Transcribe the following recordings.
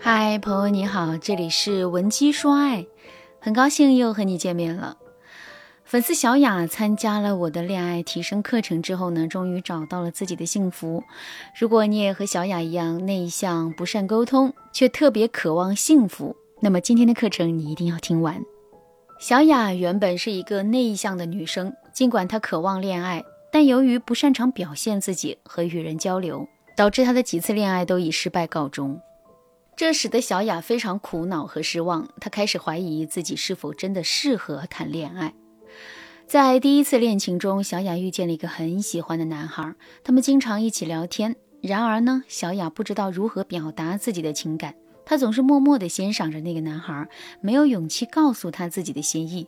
嗨，朋友你好，这里是文姬说爱，很高兴又和你见面了。粉丝小雅参加了我的恋爱提升课程之后呢，终于找到了自己的幸福。如果你也和小雅一样内向、不善沟通，却特别渴望幸福，那么今天的课程你一定要听完。小雅原本是一个内向的女生，尽管她渴望恋爱，但由于不擅长表现自己和与人交流，导致她的几次恋爱都以失败告终。这使得小雅非常苦恼和失望，她开始怀疑自己是否真的适合谈恋爱。在第一次恋情中，小雅遇见了一个很喜欢的男孩，他们经常一起聊天。然而呢，小雅不知道如何表达自己的情感，她总是默默地欣赏着那个男孩，没有勇气告诉他自己的心意。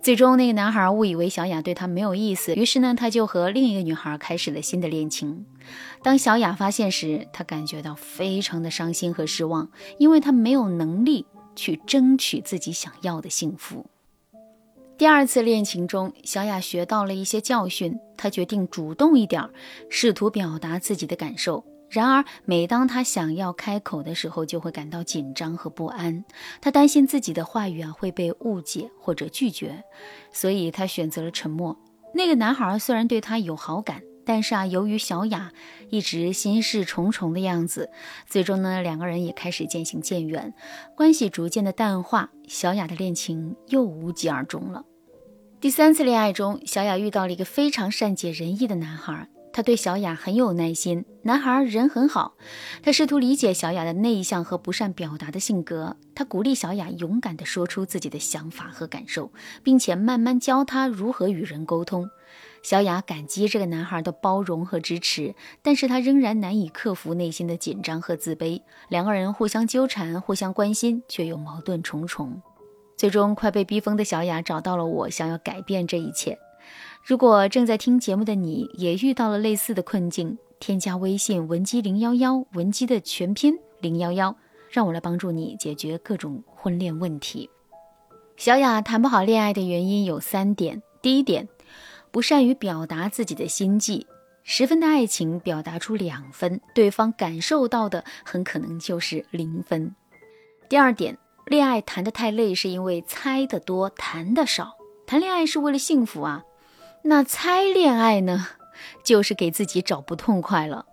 最终，那个男孩误以为小雅对他没有意思，于是呢，他就和另一个女孩开始了新的恋情。当小雅发现时，她感觉到非常的伤心和失望，因为她没有能力去争取自己想要的幸福。第二次恋情中，小雅学到了一些教训，她决定主动一点，试图表达自己的感受。然而，每当他想要开口的时候，就会感到紧张和不安。他担心自己的话语啊会被误解或者拒绝，所以他选择了沉默。那个男孩虽然对他有好感，但是啊，由于小雅一直心事重重的样子，最终呢，两个人也开始渐行渐远，关系逐渐的淡化。小雅的恋情又无疾而终了。第三次恋爱中，小雅遇到了一个非常善解人意的男孩。他对小雅很有耐心，男孩人很好。他试图理解小雅的内向和不善表达的性格，他鼓励小雅勇敢地说出自己的想法和感受，并且慢慢教她如何与人沟通。小雅感激这个男孩的包容和支持，但是她仍然难以克服内心的紧张和自卑。两个人互相纠缠，互相关心，却又矛盾重重。最终，快被逼疯的小雅找到了我，想要改变这一切。如果正在听节目的你也遇到了类似的困境，添加微信文姬零幺幺，文姬的全拼零幺幺，让我来帮助你解决各种婚恋问题。小雅谈不好恋爱的原因有三点：第一点，不善于表达自己的心迹，十分的爱情表达出两分，对方感受到的很可能就是零分；第二点，恋爱谈得太累，是因为猜得多，谈得少。谈恋爱是为了幸福啊。那猜恋爱呢，就是给自己找不痛快了。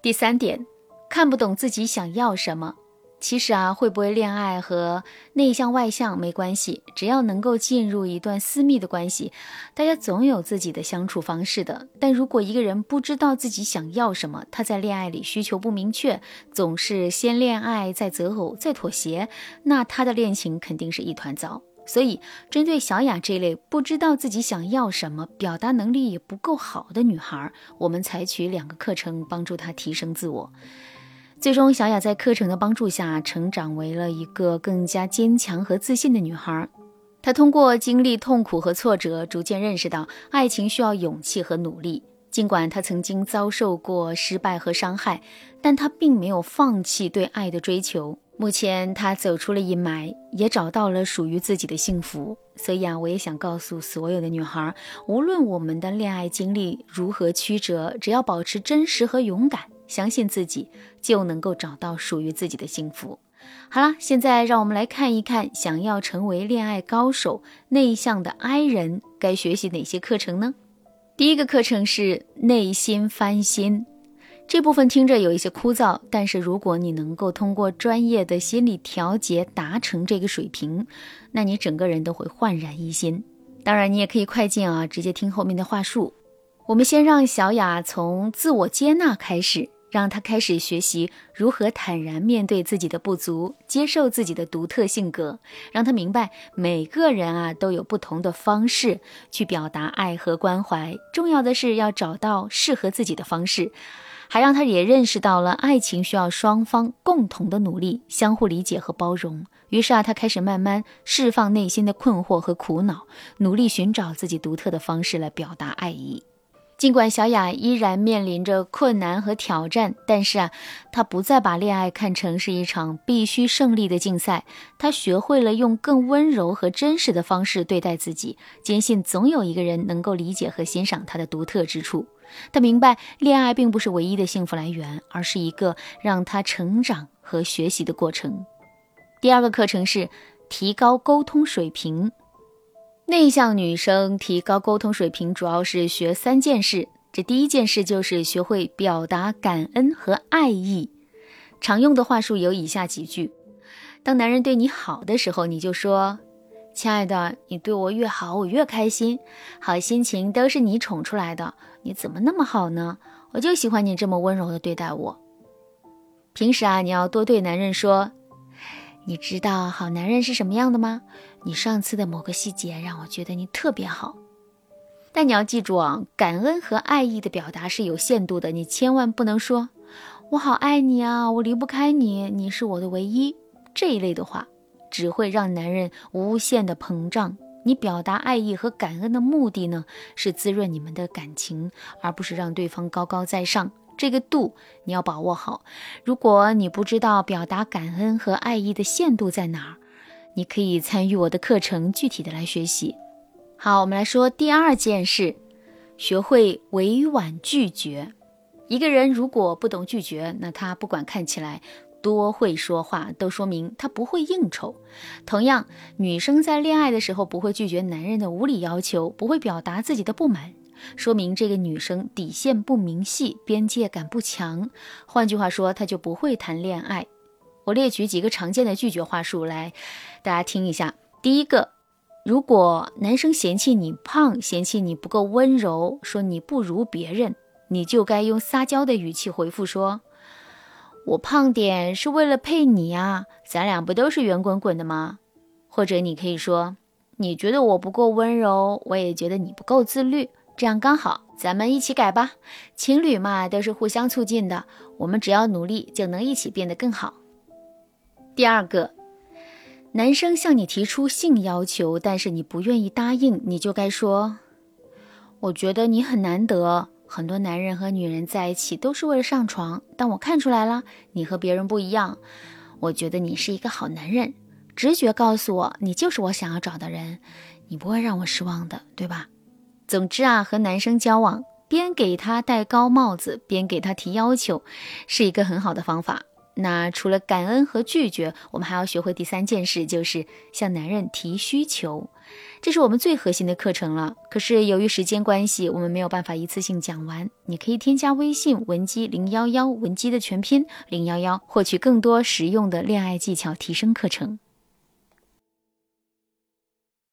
第三点，看不懂自己想要什么。其实啊，会不会恋爱和内向外向没关系，只要能够进入一段私密的关系，大家总有自己的相处方式的。但如果一个人不知道自己想要什么，他在恋爱里需求不明确，总是先恋爱再择偶再妥协，那他的恋情肯定是一团糟。所以，针对小雅这类不知道自己想要什么、表达能力也不够好的女孩，我们采取两个课程帮助她提升自我。最终，小雅在课程的帮助下，成长为了一个更加坚强和自信的女孩。她通过经历痛苦和挫折，逐渐认识到爱情需要勇气和努力。尽管她曾经遭受过失败和伤害，但她并没有放弃对爱的追求。目前他走出了阴霾，也找到了属于自己的幸福。所以啊，我也想告诉所有的女孩，无论我们的恋爱经历如何曲折，只要保持真实和勇敢，相信自己，就能够找到属于自己的幸福。好了，现在让我们来看一看，想要成为恋爱高手、内向的 I 人，该学习哪些课程呢？第一个课程是内心翻新。这部分听着有一些枯燥，但是如果你能够通过专业的心理调节达成这个水平，那你整个人都会焕然一新。当然，你也可以快进啊，直接听后面的话术。我们先让小雅从自我接纳开始，让他开始学习如何坦然面对自己的不足，接受自己的独特性格，让他明白每个人啊都有不同的方式去表达爱和关怀，重要的是要找到适合自己的方式。还让他也认识到了爱情需要双方共同的努力，相互理解和包容。于是啊，他开始慢慢释放内心的困惑和苦恼，努力寻找自己独特的方式来表达爱意。尽管小雅依然面临着困难和挑战，但是啊，她不再把恋爱看成是一场必须胜利的竞赛。她学会了用更温柔和真实的方式对待自己，坚信总有一个人能够理解和欣赏她的独特之处。他明白，恋爱并不是唯一的幸福来源，而是一个让他成长和学习的过程。第二个课程是提高沟通水平。内向女生提高沟通水平，主要是学三件事。这第一件事就是学会表达感恩和爱意。常用的话术有以下几句：当男人对你好的时候，你就说：“亲爱的，你对我越好，我越开心。好心情都是你宠出来的。你怎么那么好呢？我就喜欢你这么温柔的对待我。”平时啊，你要多对男人说：“你知道好男人是什么样的吗？”你上次的某个细节让我觉得你特别好，但你要记住啊，感恩和爱意的表达是有限度的，你千万不能说“我好爱你啊，我离不开你，你是我的唯一”这一类的话，只会让男人无限的膨胀。你表达爱意和感恩的目的呢，是滋润你们的感情，而不是让对方高高在上。这个度你要把握好。如果你不知道表达感恩和爱意的限度在哪儿，你可以参与我的课程，具体的来学习。好，我们来说第二件事，学会委婉拒绝。一个人如果不懂拒绝，那他不管看起来多会说话，都说明他不会应酬。同样，女生在恋爱的时候不会拒绝男人的无理要求，不会表达自己的不满，说明这个女生底线不明细，边界感不强。换句话说，她就不会谈恋爱。我列举几个常见的拒绝话术来，大家听一下。第一个，如果男生嫌弃你胖，嫌弃你不够温柔，说你不如别人，你就该用撒娇的语气回复说：“我胖点是为了配你呀，咱俩不都是圆滚滚的吗？”或者你可以说：“你觉得我不够温柔，我也觉得你不够自律，这样刚好，咱们一起改吧。情侣嘛，都是互相促进的，我们只要努力，就能一起变得更好。”第二个，男生向你提出性要求，但是你不愿意答应，你就该说：“我觉得你很难得，很多男人和女人在一起都是为了上床，但我看出来了，你和别人不一样。我觉得你是一个好男人，直觉告诉我，你就是我想要找的人，你不会让我失望的，对吧？”总之啊，和男生交往，边给他戴高帽子，边给他提要求，是一个很好的方法。那除了感恩和拒绝，我们还要学会第三件事，就是向男人提需求。这是我们最核心的课程了。可是由于时间关系，我们没有办法一次性讲完。你可以添加微信文姬零幺幺，文姬的全拼零幺幺，获取更多实用的恋爱技巧提升课程。